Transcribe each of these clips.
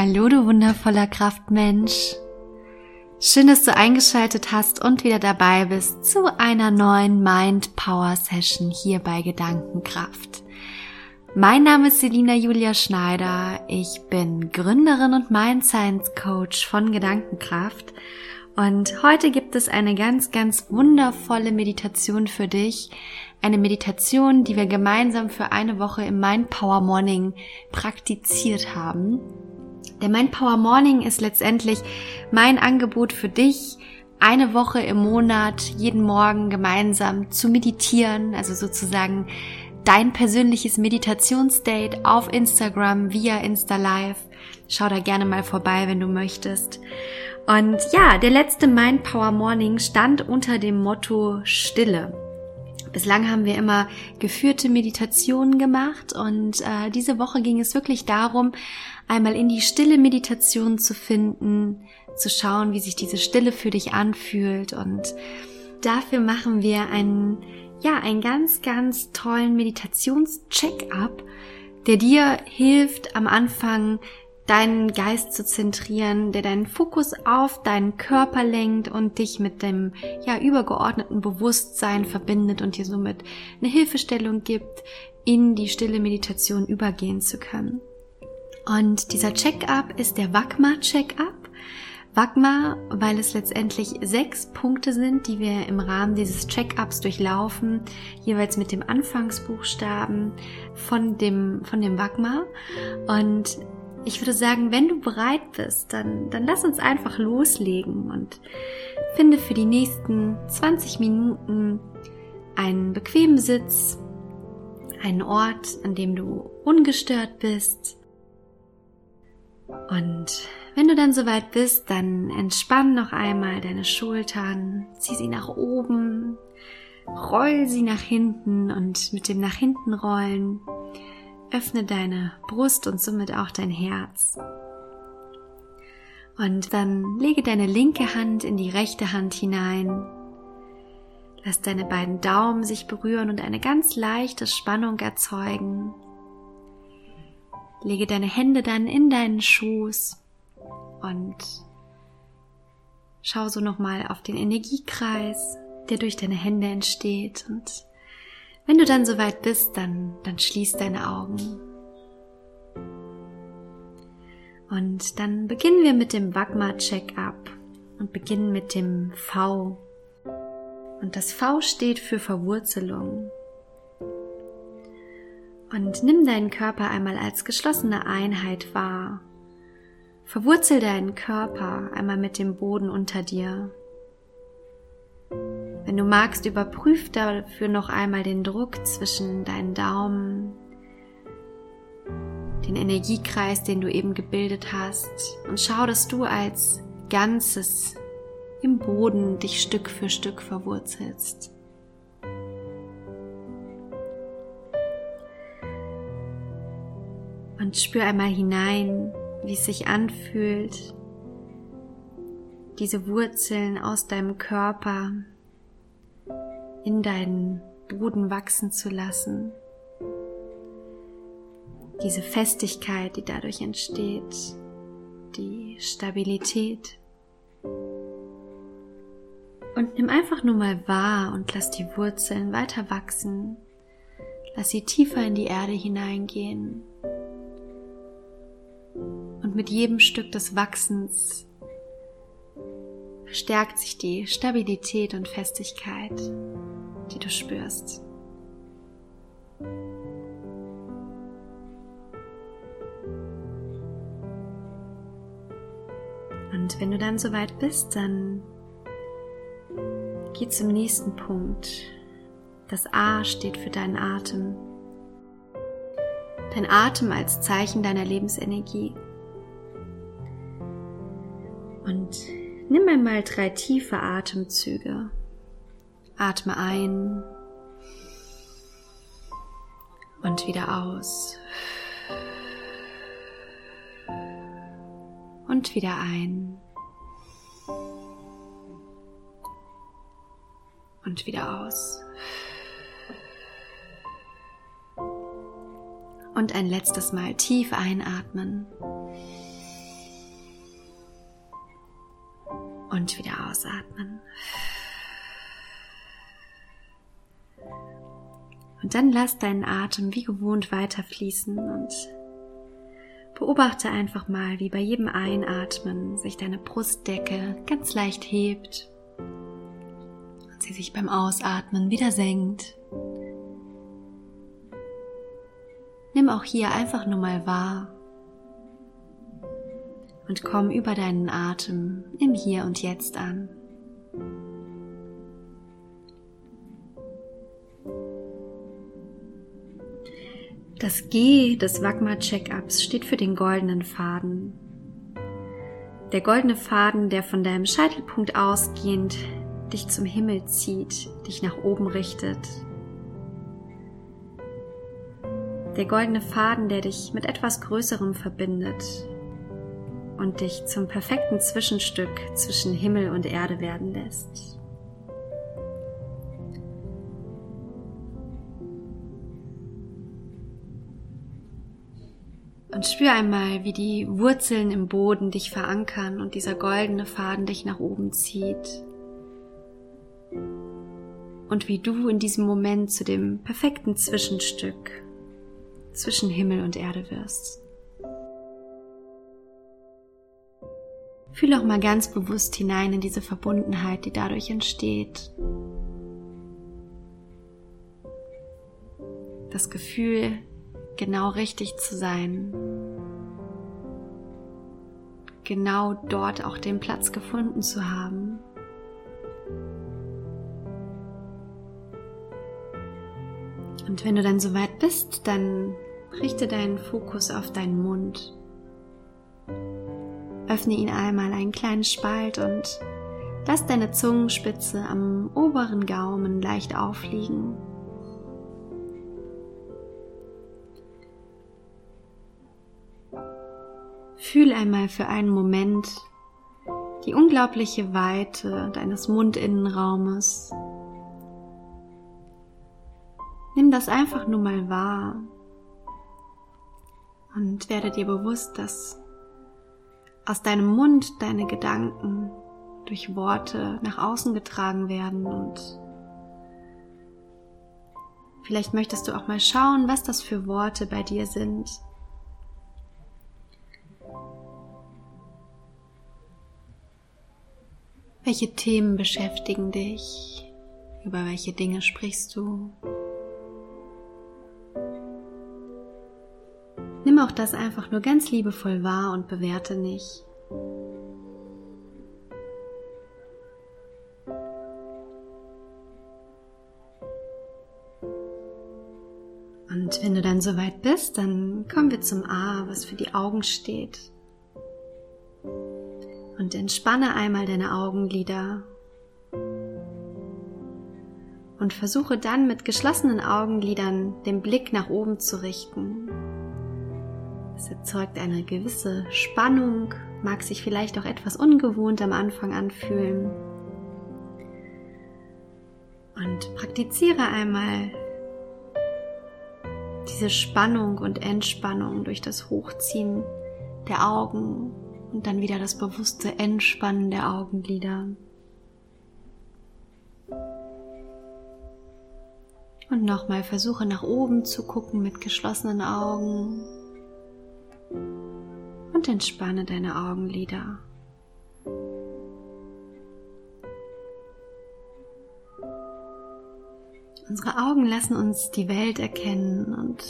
Hallo, du wundervoller Kraftmensch. Schön, dass du eingeschaltet hast und wieder dabei bist zu einer neuen Mind Power Session hier bei Gedankenkraft. Mein Name ist Selina Julia Schneider. Ich bin Gründerin und Mind Science Coach von Gedankenkraft. Und heute gibt es eine ganz, ganz wundervolle Meditation für dich. Eine Meditation, die wir gemeinsam für eine Woche im Mind Power Morning praktiziert haben. Der Mind Power Morning ist letztendlich mein Angebot für dich, eine Woche im Monat, jeden Morgen gemeinsam zu meditieren, also sozusagen dein persönliches Meditationsdate auf Instagram via Insta Live. Schau da gerne mal vorbei, wenn du möchtest. Und ja, der letzte Mind Power Morning stand unter dem Motto Stille. Bislang haben wir immer geführte Meditationen gemacht und äh, diese Woche ging es wirklich darum, einmal in die stille Meditation zu finden, zu schauen, wie sich diese Stille für dich anfühlt und dafür machen wir einen, ja, einen ganz, ganz tollen Meditations-Check-up, der dir hilft, am Anfang deinen Geist zu zentrieren, der deinen Fokus auf deinen Körper lenkt und dich mit dem ja übergeordneten Bewusstsein verbindet und dir somit eine Hilfestellung gibt, in die stille Meditation übergehen zu können. Und dieser Check-up ist der Wagma Check-up. Wagma, weil es letztendlich sechs Punkte sind, die wir im Rahmen dieses Check-ups durchlaufen, jeweils mit dem Anfangsbuchstaben von dem, von dem Wagma. Und ich würde sagen, wenn du bereit bist, dann, dann lass uns einfach loslegen und finde für die nächsten 20 Minuten einen bequemen Sitz, einen Ort, an dem du ungestört bist. Und wenn du dann soweit bist, dann entspann noch einmal deine Schultern, zieh sie nach oben, roll sie nach hinten und mit dem nach hinten rollen öffne deine Brust und somit auch dein Herz. Und dann lege deine linke Hand in die rechte Hand hinein. Lass deine beiden Daumen sich berühren und eine ganz leichte Spannung erzeugen. Lege deine Hände dann in deinen Schoß und schau so nochmal auf den Energiekreis, der durch deine Hände entsteht und wenn du dann soweit bist, dann, dann schließ deine Augen. Und dann beginnen wir mit dem Wagma Check-up und beginnen mit dem V. Und das V steht für Verwurzelung. Und nimm deinen Körper einmal als geschlossene Einheit wahr. Verwurzel deinen Körper einmal mit dem Boden unter dir. Wenn du magst, überprüf dafür noch einmal den Druck zwischen deinen Daumen, den Energiekreis, den du eben gebildet hast und schau, dass du als Ganzes im Boden dich Stück für Stück verwurzelst. Und spür einmal hinein, wie es sich anfühlt, diese Wurzeln aus deinem Körper in deinen Boden wachsen zu lassen. Diese Festigkeit, die dadurch entsteht, die Stabilität. Und nimm einfach nur mal wahr und lass die Wurzeln weiter wachsen. Lass sie tiefer in die Erde hineingehen. Und mit jedem Stück des Wachsens verstärkt sich die Stabilität und Festigkeit die du spürst. Und wenn du dann soweit bist, dann geh zum nächsten Punkt. Das A steht für deinen Atem. Dein Atem als Zeichen deiner Lebensenergie. Und nimm einmal drei tiefe Atemzüge. Atme ein und wieder aus. Und wieder ein. Und wieder aus. Und ein letztes Mal tief einatmen. Und wieder ausatmen. Und dann lass deinen Atem wie gewohnt weiterfließen und beobachte einfach mal, wie bei jedem Einatmen sich deine Brustdecke ganz leicht hebt und sie sich beim Ausatmen wieder senkt. Nimm auch hier einfach nur mal wahr und komm über deinen Atem im Hier und Jetzt an. Das G des Wagma-Check-ups steht für den goldenen Faden. Der goldene Faden, der von deinem Scheitelpunkt ausgehend dich zum Himmel zieht, dich nach oben richtet. Der goldene Faden, der dich mit etwas Größerem verbindet und dich zum perfekten Zwischenstück zwischen Himmel und Erde werden lässt. Und spür einmal, wie die Wurzeln im Boden dich verankern und dieser goldene Faden dich nach oben zieht. Und wie du in diesem Moment zu dem perfekten Zwischenstück zwischen Himmel und Erde wirst. Fühl auch mal ganz bewusst hinein in diese Verbundenheit, die dadurch entsteht. Das Gefühl, genau richtig zu sein. Genau dort auch den Platz gefunden zu haben. Und wenn du dann soweit bist, dann richte deinen Fokus auf deinen Mund. Öffne ihn einmal einen kleinen Spalt und lass deine Zungenspitze am oberen Gaumen leicht aufliegen. Fühl einmal für einen Moment die unglaubliche Weite deines Mundinnenraumes. Nimm das einfach nur mal wahr und werde dir bewusst, dass aus deinem Mund deine Gedanken durch Worte nach außen getragen werden und vielleicht möchtest du auch mal schauen, was das für Worte bei dir sind, Welche Themen beschäftigen dich? Über welche Dinge sprichst du? Nimm auch das einfach nur ganz liebevoll wahr und bewerte nicht. Und wenn du dann soweit bist, dann kommen wir zum A, was für die Augen steht und entspanne einmal deine Augenlider und versuche dann mit geschlossenen Augenlidern den Blick nach oben zu richten. Es erzeugt eine gewisse Spannung, mag sich vielleicht auch etwas ungewohnt am Anfang anfühlen. Und praktiziere einmal diese Spannung und Entspannung durch das Hochziehen der Augen und dann wieder das bewusste Entspannen der Augenlider. Und nochmal versuche nach oben zu gucken mit geschlossenen Augen. Und entspanne deine Augenlider. Unsere Augen lassen uns die Welt erkennen und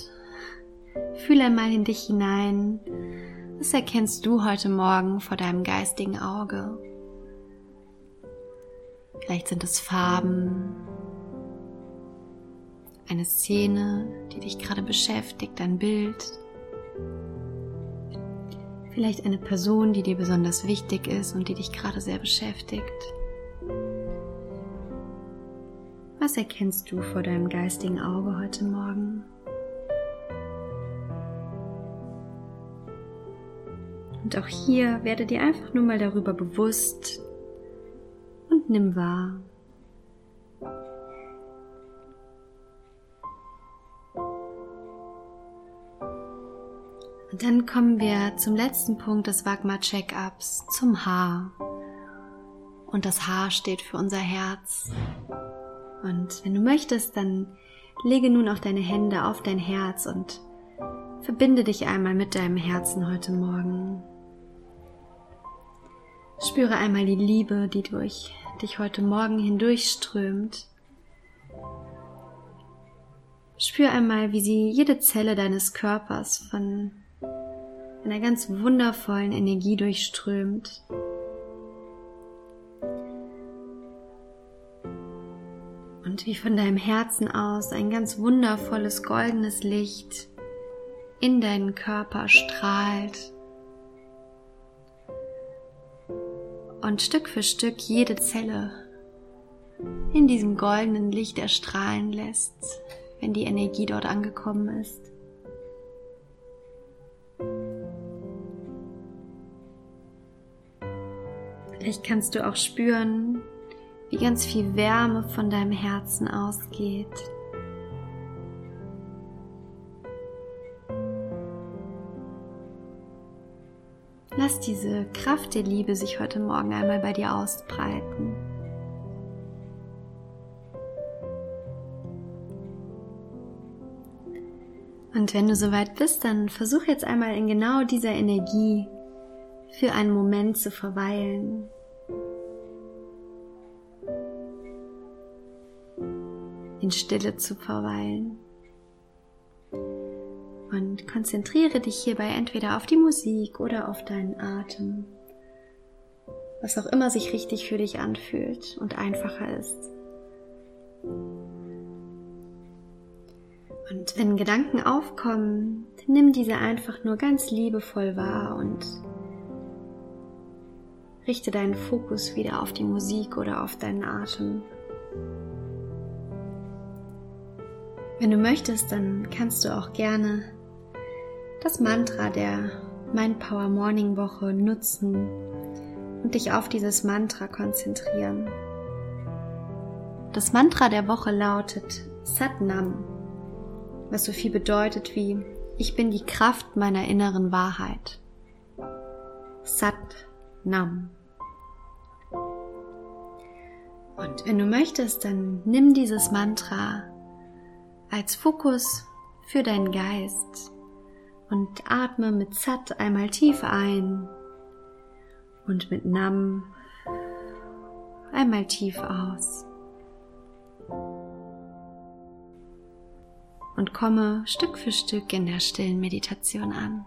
fühle einmal in dich hinein, was erkennst du heute Morgen vor deinem geistigen Auge? Vielleicht sind es Farben, eine Szene, die dich gerade beschäftigt, ein Bild. Vielleicht eine Person, die dir besonders wichtig ist und die dich gerade sehr beschäftigt. Was erkennst du vor deinem geistigen Auge heute Morgen? Und auch hier werde dir einfach nur mal darüber bewusst und nimm wahr. Dann kommen wir zum letzten Punkt des Wagma Check-ups, zum Haar. und das H steht für unser Herz. Und wenn du möchtest, dann lege nun auch deine Hände auf dein Herz und verbinde dich einmal mit deinem Herzen heute Morgen. Spüre einmal die Liebe, die durch dich heute Morgen hindurchströmt. Spür einmal, wie sie jede Zelle deines Körpers von einer ganz wundervollen Energie durchströmt. Und wie von deinem Herzen aus ein ganz wundervolles goldenes Licht in deinen Körper strahlt und Stück für Stück jede Zelle in diesem goldenen Licht erstrahlen lässt, wenn die Energie dort angekommen ist. Vielleicht kannst du auch spüren, wie ganz viel Wärme von deinem Herzen ausgeht. Lass diese Kraft der Liebe sich heute Morgen einmal bei dir ausbreiten. Und wenn du soweit bist, dann versuch jetzt einmal in genau dieser Energie für einen Moment zu verweilen. In Stille zu verweilen. Und konzentriere dich hierbei entweder auf die Musik oder auf deinen Atem. Was auch immer sich richtig für dich anfühlt und einfacher ist. Und wenn Gedanken aufkommen, nimm diese einfach nur ganz liebevoll wahr und richte deinen Fokus wieder auf die Musik oder auf deinen Atem. Wenn du möchtest, dann kannst du auch gerne das Mantra der Mind Power Morning Woche nutzen und dich auf dieses Mantra konzentrieren. Das Mantra der Woche lautet Satnam, was so viel bedeutet wie ich bin die Kraft meiner inneren Wahrheit. Sat Nam. Und wenn du möchtest, dann nimm dieses Mantra als Fokus für deinen Geist und atme mit Sat einmal tief ein und mit Nam einmal tief aus. Und komme Stück für Stück in der stillen Meditation an.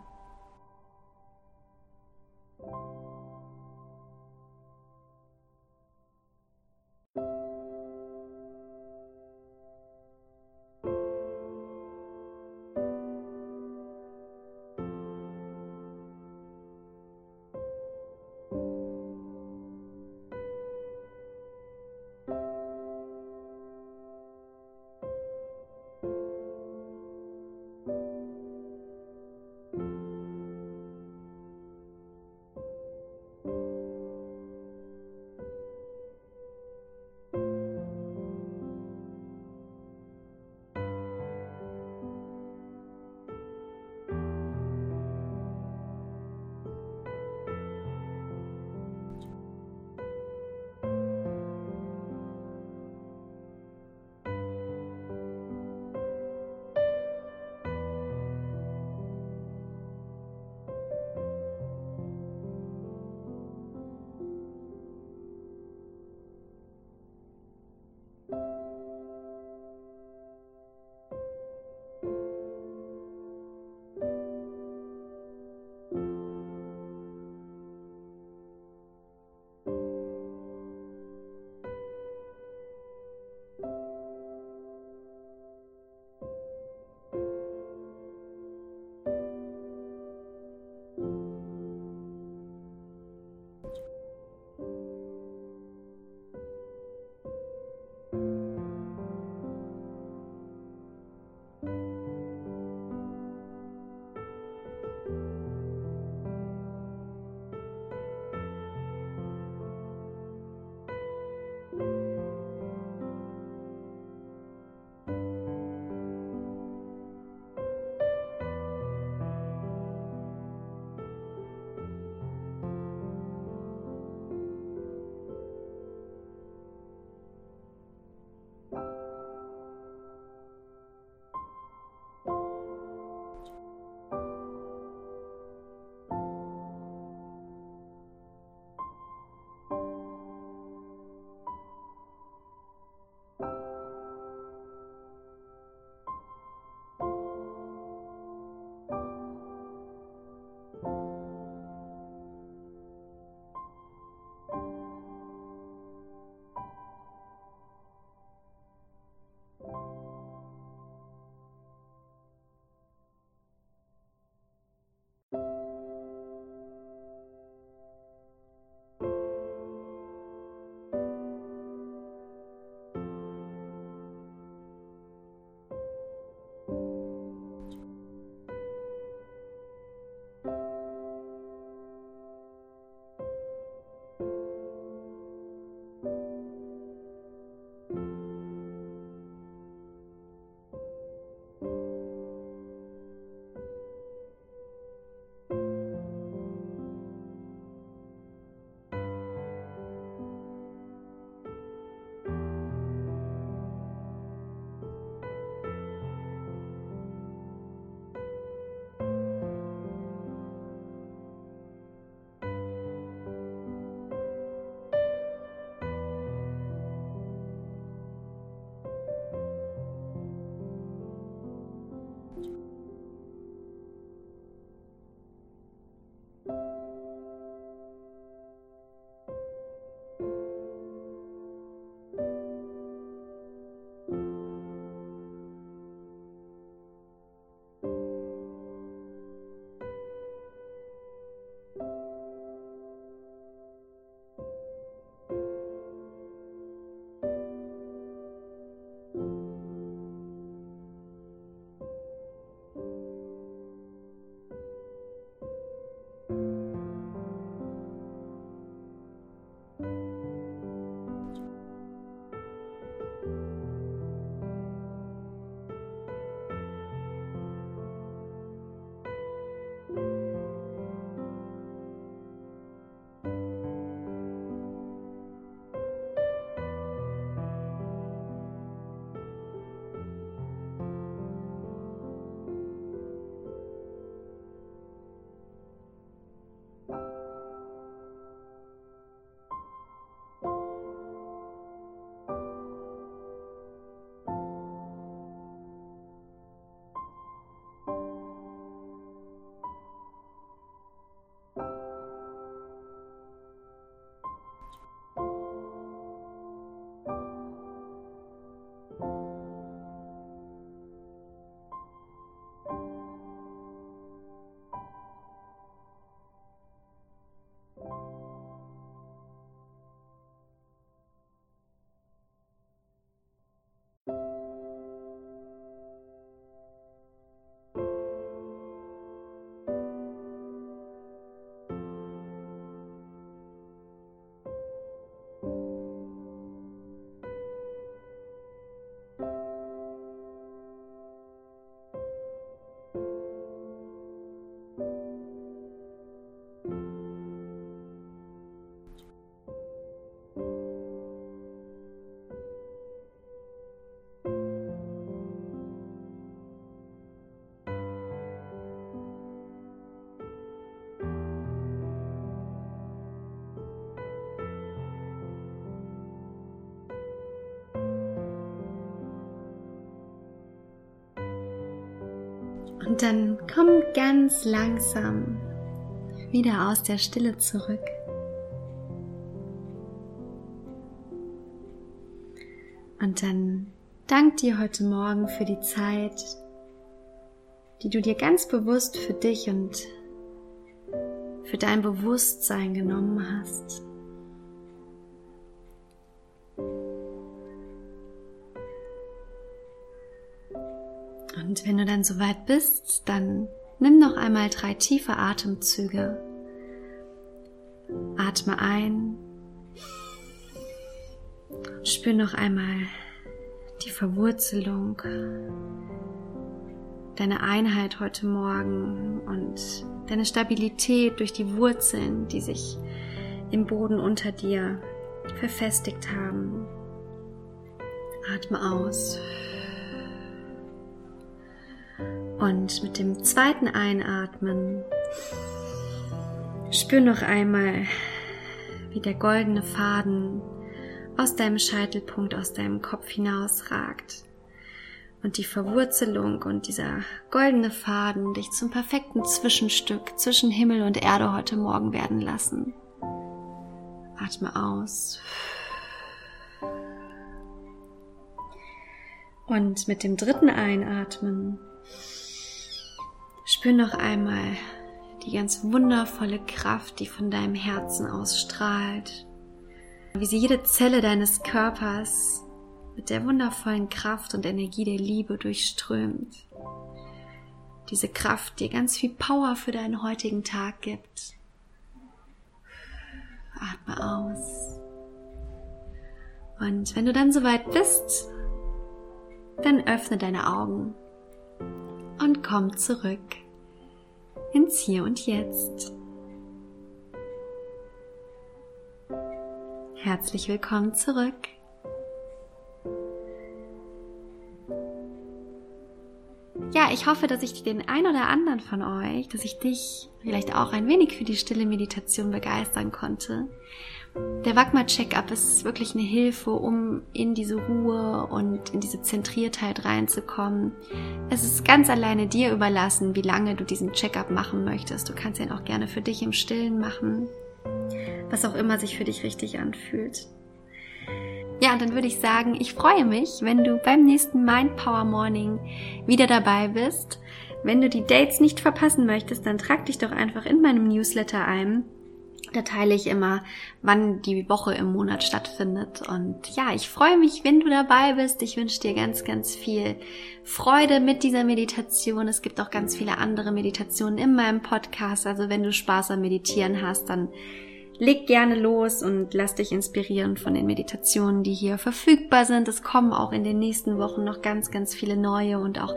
Und dann komm ganz langsam wieder aus der Stille zurück. Und dann dank dir heute Morgen für die Zeit, die du dir ganz bewusst für dich und für dein Bewusstsein genommen hast. Und wenn du dann soweit bist, dann nimm noch einmal drei tiefe Atemzüge. Atme ein. Spür noch einmal die Verwurzelung, deine Einheit heute Morgen und deine Stabilität durch die Wurzeln, die sich im Boden unter dir verfestigt haben. Atme aus. Und mit dem zweiten Einatmen spür noch einmal, wie der goldene Faden aus deinem Scheitelpunkt, aus deinem Kopf hinausragt. Und die Verwurzelung und dieser goldene Faden dich zum perfekten Zwischenstück zwischen Himmel und Erde heute Morgen werden lassen. Atme aus. Und mit dem dritten Einatmen Spür noch einmal die ganz wundervolle Kraft, die von deinem Herzen ausstrahlt. Wie sie jede Zelle deines Körpers mit der wundervollen Kraft und Energie der Liebe durchströmt. Diese Kraft dir ganz viel Power für deinen heutigen Tag gibt. Atme aus. Und wenn du dann soweit bist, dann öffne deine Augen und komm zurück ins Hier und Jetzt. Herzlich willkommen zurück. Ja, ich hoffe, dass ich den ein oder anderen von euch, dass ich dich vielleicht auch ein wenig für die stille Meditation begeistern konnte. Der Wagma Checkup ist wirklich eine Hilfe, um in diese Ruhe und in diese Zentriertheit reinzukommen. Es ist ganz alleine dir überlassen, wie lange du diesen Checkup machen möchtest. Du kannst ihn auch gerne für dich im Stillen machen, was auch immer sich für dich richtig anfühlt. Ja, und dann würde ich sagen, ich freue mich, wenn du beim nächsten Mind Power Morning wieder dabei bist. Wenn du die Dates nicht verpassen möchtest, dann trag dich doch einfach in meinem Newsletter ein. Da teile ich immer, wann die Woche im Monat stattfindet. Und ja, ich freue mich, wenn du dabei bist. Ich wünsche dir ganz, ganz viel Freude mit dieser Meditation. Es gibt auch ganz viele andere Meditationen in meinem Podcast. Also wenn du Spaß am Meditieren hast, dann leg gerne los und lass dich inspirieren von den Meditationen, die hier verfügbar sind. Es kommen auch in den nächsten Wochen noch ganz, ganz viele neue und auch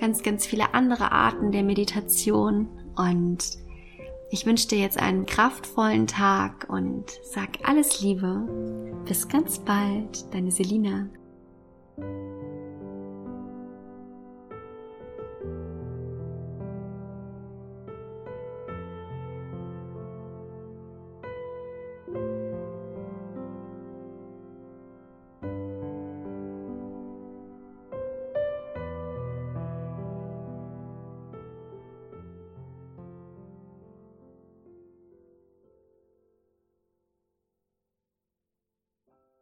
ganz, ganz viele andere Arten der Meditation. Und ich wünsche dir jetzt einen kraftvollen Tag und sag alles Liebe. Bis ganz bald, deine Selina.